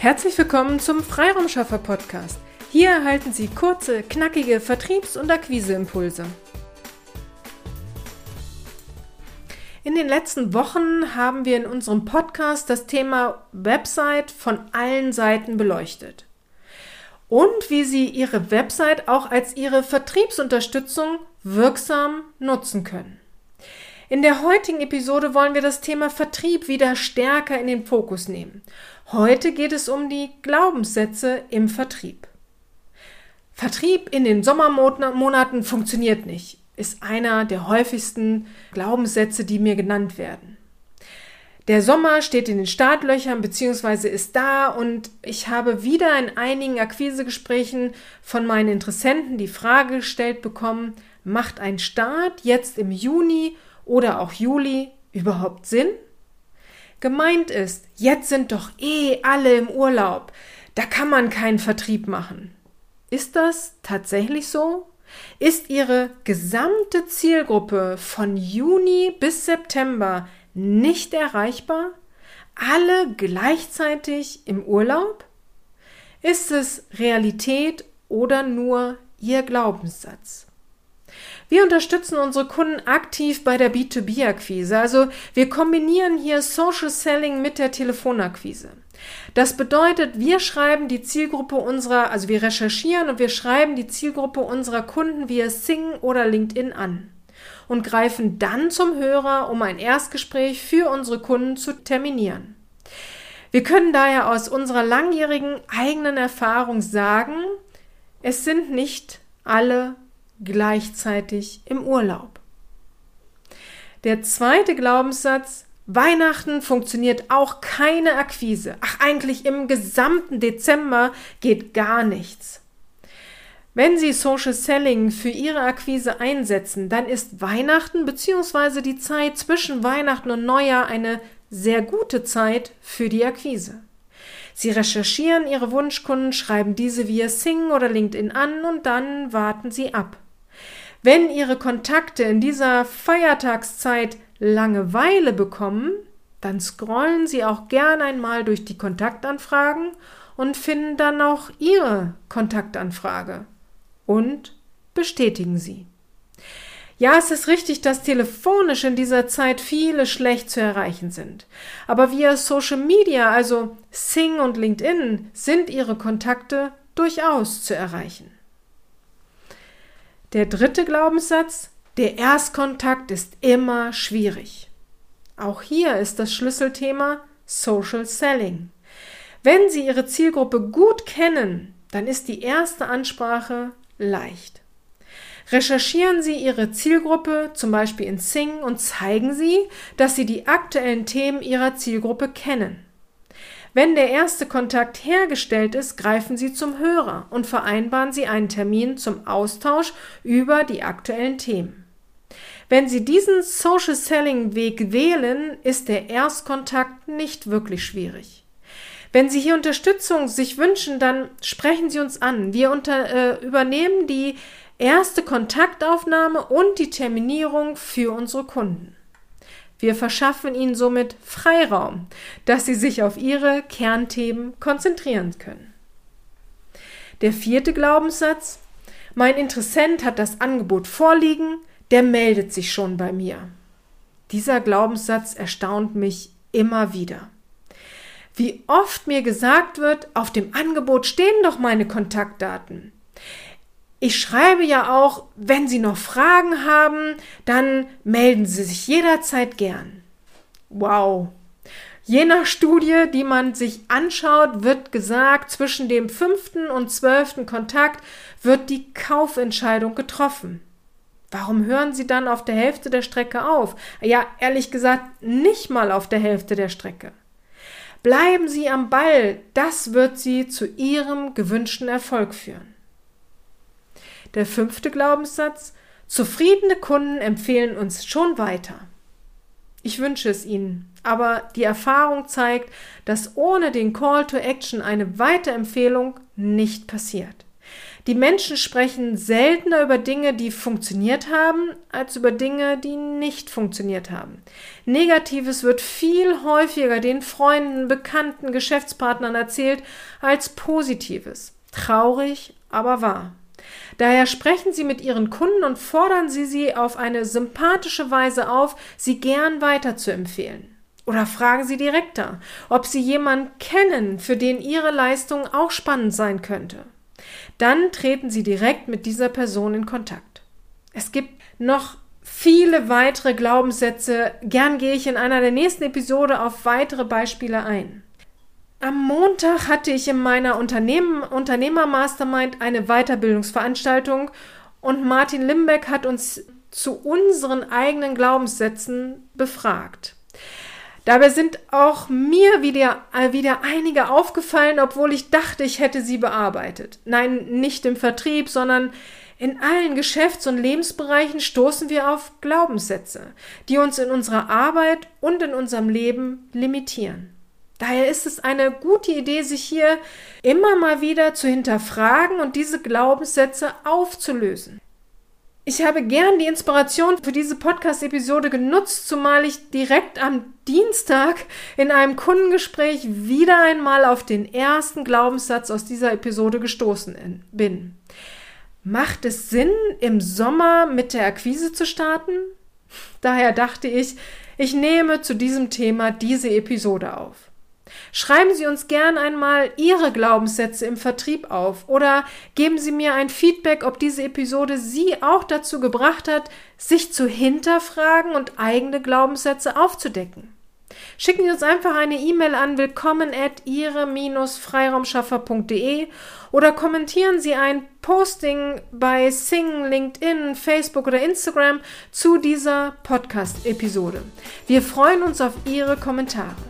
Herzlich willkommen zum Freiraumschaffer Podcast. Hier erhalten Sie kurze, knackige Vertriebs- und Akquiseimpulse. In den letzten Wochen haben wir in unserem Podcast das Thema Website von allen Seiten beleuchtet. Und wie Sie Ihre Website auch als Ihre Vertriebsunterstützung wirksam nutzen können. In der heutigen Episode wollen wir das Thema Vertrieb wieder stärker in den Fokus nehmen. Heute geht es um die Glaubenssätze im Vertrieb. Vertrieb in den Sommermonaten funktioniert nicht, ist einer der häufigsten Glaubenssätze, die mir genannt werden. Der Sommer steht in den Startlöchern bzw. ist da und ich habe wieder in einigen Akquisegesprächen von meinen Interessenten die Frage gestellt bekommen, macht ein Start jetzt im Juni oder auch Juli überhaupt Sinn? Gemeint ist, jetzt sind doch eh alle im Urlaub, da kann man keinen Vertrieb machen. Ist das tatsächlich so? Ist Ihre gesamte Zielgruppe von Juni bis September nicht erreichbar? Alle gleichzeitig im Urlaub? Ist es Realität oder nur Ihr Glaubenssatz? Wir unterstützen unsere Kunden aktiv bei der B2B-Akquise. Also wir kombinieren hier Social Selling mit der Telefonakquise. Das bedeutet, wir schreiben die Zielgruppe unserer, also wir recherchieren und wir schreiben die Zielgruppe unserer Kunden via Sing oder LinkedIn an und greifen dann zum Hörer, um ein Erstgespräch für unsere Kunden zu terminieren. Wir können daher aus unserer langjährigen eigenen Erfahrung sagen, es sind nicht alle gleichzeitig im Urlaub. Der zweite Glaubenssatz, Weihnachten funktioniert auch keine Akquise. Ach, eigentlich im gesamten Dezember geht gar nichts. Wenn Sie Social Selling für Ihre Akquise einsetzen, dann ist Weihnachten bzw. die Zeit zwischen Weihnachten und Neujahr eine sehr gute Zeit für die Akquise. Sie recherchieren Ihre Wunschkunden, schreiben diese via Sing oder LinkedIn an und dann warten Sie ab. Wenn Ihre Kontakte in dieser Feiertagszeit Langeweile bekommen, dann scrollen Sie auch gern einmal durch die Kontaktanfragen und finden dann auch Ihre Kontaktanfrage und bestätigen sie. Ja, es ist richtig, dass telefonisch in dieser Zeit viele schlecht zu erreichen sind. Aber via Social Media, also Sing und LinkedIn, sind Ihre Kontakte durchaus zu erreichen. Der dritte Glaubenssatz, der Erstkontakt ist immer schwierig. Auch hier ist das Schlüsselthema Social Selling. Wenn Sie Ihre Zielgruppe gut kennen, dann ist die erste Ansprache leicht. Recherchieren Sie Ihre Zielgruppe zum Beispiel in Sing und zeigen Sie, dass Sie die aktuellen Themen Ihrer Zielgruppe kennen. Wenn der erste Kontakt hergestellt ist, greifen Sie zum Hörer und vereinbaren Sie einen Termin zum Austausch über die aktuellen Themen. Wenn Sie diesen Social Selling Weg wählen, ist der Erstkontakt nicht wirklich schwierig. Wenn Sie hier Unterstützung sich wünschen, dann sprechen Sie uns an. Wir unter, äh, übernehmen die erste Kontaktaufnahme und die Terminierung für unsere Kunden. Wir verschaffen ihnen somit Freiraum, dass sie sich auf ihre Kernthemen konzentrieren können. Der vierte Glaubenssatz, mein Interessent hat das Angebot vorliegen, der meldet sich schon bei mir. Dieser Glaubenssatz erstaunt mich immer wieder. Wie oft mir gesagt wird, auf dem Angebot stehen doch meine Kontaktdaten. Ich schreibe ja auch, wenn Sie noch Fragen haben, dann melden Sie sich jederzeit gern. Wow. Je nach Studie, die man sich anschaut, wird gesagt, zwischen dem fünften und zwölften Kontakt wird die Kaufentscheidung getroffen. Warum hören Sie dann auf der Hälfte der Strecke auf? Ja, ehrlich gesagt, nicht mal auf der Hälfte der Strecke. Bleiben Sie am Ball, das wird Sie zu Ihrem gewünschten Erfolg führen. Der fünfte Glaubenssatz, zufriedene Kunden empfehlen uns schon weiter. Ich wünsche es Ihnen, aber die Erfahrung zeigt, dass ohne den Call to Action eine Weiterempfehlung nicht passiert. Die Menschen sprechen seltener über Dinge, die funktioniert haben, als über Dinge, die nicht funktioniert haben. Negatives wird viel häufiger den Freunden, Bekannten, Geschäftspartnern erzählt als Positives. Traurig, aber wahr. Daher sprechen Sie mit Ihren Kunden und fordern Sie sie auf eine sympathische Weise auf, sie gern weiterzuempfehlen. Oder fragen Sie direkter, ob Sie jemanden kennen, für den Ihre Leistung auch spannend sein könnte. Dann treten Sie direkt mit dieser Person in Kontakt. Es gibt noch viele weitere Glaubenssätze. Gern gehe ich in einer der nächsten Episode auf weitere Beispiele ein. Am Montag hatte ich in meiner Unternehmer-Mastermind eine Weiterbildungsveranstaltung und Martin Limbeck hat uns zu unseren eigenen Glaubenssätzen befragt. Dabei sind auch mir wieder, äh, wieder einige aufgefallen, obwohl ich dachte, ich hätte sie bearbeitet. Nein, nicht im Vertrieb, sondern in allen Geschäfts- und Lebensbereichen stoßen wir auf Glaubenssätze, die uns in unserer Arbeit und in unserem Leben limitieren. Daher ist es eine gute Idee, sich hier immer mal wieder zu hinterfragen und diese Glaubenssätze aufzulösen. Ich habe gern die Inspiration für diese Podcast-Episode genutzt, zumal ich direkt am Dienstag in einem Kundengespräch wieder einmal auf den ersten Glaubenssatz aus dieser Episode gestoßen bin. Macht es Sinn, im Sommer mit der Akquise zu starten? Daher dachte ich, ich nehme zu diesem Thema diese Episode auf. Schreiben Sie uns gern einmal Ihre Glaubenssätze im Vertrieb auf oder geben Sie mir ein Feedback, ob diese Episode Sie auch dazu gebracht hat, sich zu hinterfragen und eigene Glaubenssätze aufzudecken. Schicken Sie uns einfach eine E-Mail an willkommen at ihre-freiraumschaffer.de oder kommentieren Sie ein Posting bei Sing, LinkedIn, Facebook oder Instagram zu dieser Podcast-Episode. Wir freuen uns auf Ihre Kommentare.